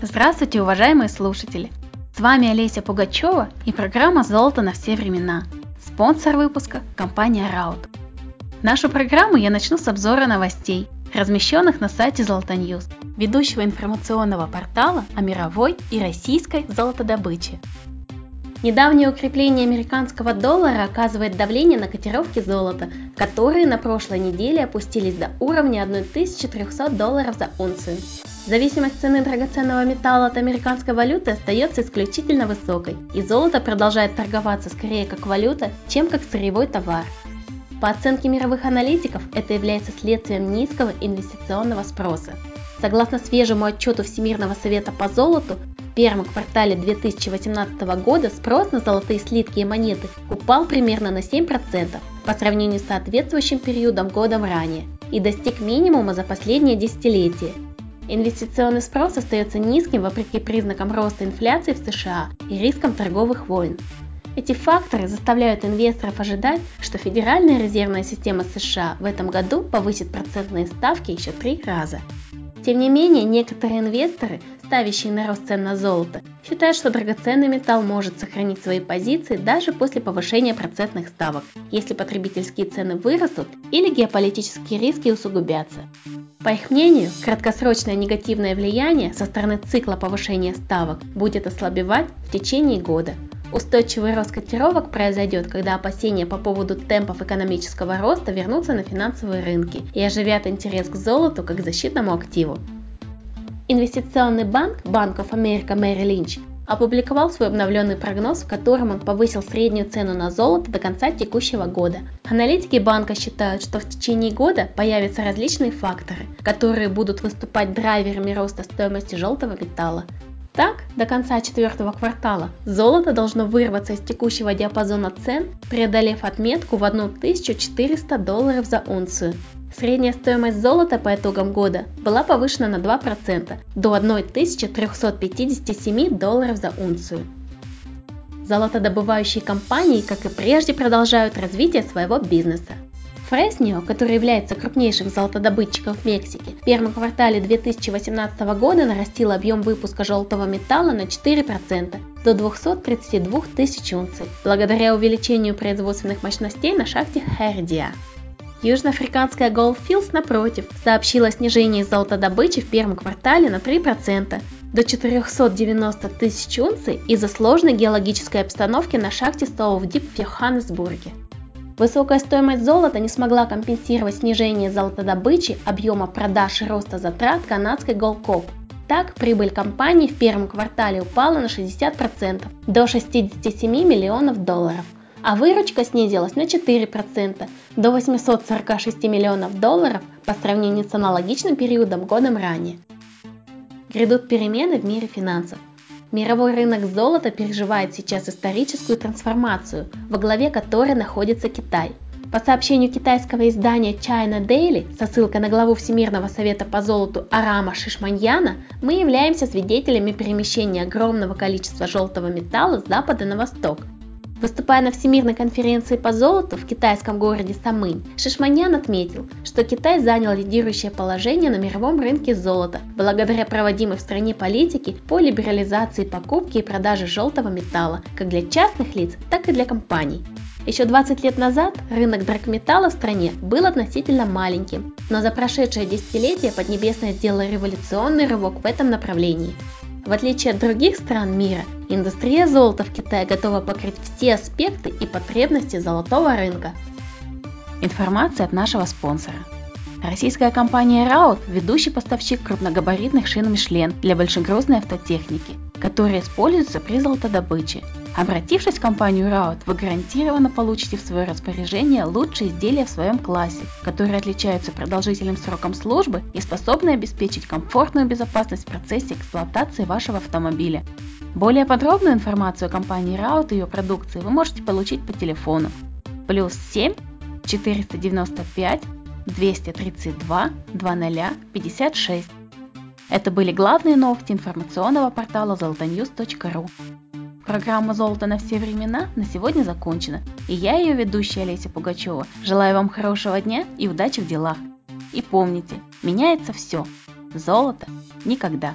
Здравствуйте, уважаемые слушатели! С вами Олеся Пугачева и программа «Золото на все времена». Спонсор выпуска – компания Раут. Нашу программу я начну с обзора новостей, размещенных на сайте Золото News, ведущего информационного портала о мировой и российской золотодобыче. Недавнее укрепление американского доллара оказывает давление на котировки золота, которые на прошлой неделе опустились до уровня 1300 долларов за унцию. Зависимость цены драгоценного металла от американской валюты остается исключительно высокой, и золото продолжает торговаться скорее как валюта, чем как сырьевой товар. По оценке мировых аналитиков, это является следствием низкого инвестиционного спроса. Согласно свежему отчету Всемирного совета по золоту, первом квартале 2018 года спрос на золотые слитки и монеты упал примерно на 7% по сравнению с соответствующим периодом годом ранее и достиг минимума за последнее десятилетие Инвестиционный спрос остается низким вопреки признакам роста инфляции в США и рискам торговых войн. Эти факторы заставляют инвесторов ожидать, что Федеральная резервная система США в этом году повысит процентные ставки еще три раза. Тем не менее, некоторые инвесторы, ставящие на рост цен на золото, считают, что драгоценный металл может сохранить свои позиции даже после повышения процентных ставок, если потребительские цены вырастут или геополитические риски усугубятся. По их мнению, краткосрочное негативное влияние со стороны цикла повышения ставок будет ослабевать в течение года. Устойчивый рост котировок произойдет, когда опасения по поводу темпов экономического роста вернутся на финансовые рынки и оживят интерес к золоту как защитному активу. Инвестиционный банк Bank of America Merrill опубликовал свой обновленный прогноз, в котором он повысил среднюю цену на золото до конца текущего года. Аналитики банка считают, что в течение года появятся различные факторы, которые будут выступать драйверами роста стоимости желтого металла. Так, до конца четвертого квартала золото должно вырваться из текущего диапазона цен, преодолев отметку в 1400 долларов за унцию. Средняя стоимость золота по итогам года была повышена на 2% до 1357 долларов за унцию. Золотодобывающие компании, как и прежде, продолжают развитие своего бизнеса. Фреснio, который является крупнейшим золотодобытчиком в Мексике, в первом квартале 2018 года нарастил объем выпуска желтого металла на 4% до 232 тысяч унций, благодаря увеличению производственных мощностей на шахте Хердия. Южноафриканская Goldfields, напротив, сообщила о снижении золотодобычи в первом квартале на 3% до 490 тысяч унций из-за сложной геологической обстановки на шахте Стоувдип в Йоханнесбурге. Высокая стоимость золота не смогла компенсировать снижение золотодобычи, объема продаж и роста затрат канадской Goldcorp. Так, прибыль компании в первом квартале упала на 60% до 67 миллионов долларов, а выручка снизилась на 4% до 846 миллионов долларов по сравнению с аналогичным периодом годом ранее. Грядут перемены в мире финансов. Мировой рынок золота переживает сейчас историческую трансформацию, во главе которой находится Китай. По сообщению китайского издания China Daily со ссылкой на главу Всемирного совета по золоту Арама Шишманьяна, мы являемся свидетелями перемещения огромного количества желтого металла с запада на восток – Выступая на Всемирной конференции по золоту в китайском городе Самынь, Шишманян отметил, что Китай занял лидирующее положение на мировом рынке золота благодаря проводимой в стране политике по либерализации покупки и продажи желтого металла как для частных лиц, так и для компаний. Еще 20 лет назад рынок драгметалла в стране был относительно маленьким, но за прошедшее десятилетие Поднебесная сделала революционный рывок в этом направлении. В отличие от других стран мира, индустрия золота в Китае готова покрыть все аспекты и потребности золотого рынка. Информация от нашего спонсора. Российская компания Раут – ведущий поставщик крупногабаритных шин Мишлен для большегрузной автотехники, которые используются при золотодобыче. Обратившись в компанию Раут, вы гарантированно получите в свое распоряжение лучшие изделия в своем классе, которые отличаются продолжительным сроком службы и способны обеспечить комфортную безопасность в процессе эксплуатации вашего автомобиля. Более подробную информацию о компании Раут и ее продукции вы можете получить по телефону плюс 7 495 232 2056. Это были главные новости информационного портала zolotnews.ru. Программа «Золото на все времена» на сегодня закончена, и я, ее ведущая Олеся Пугачева, желаю вам хорошего дня и удачи в делах. И помните, меняется все. Золото никогда.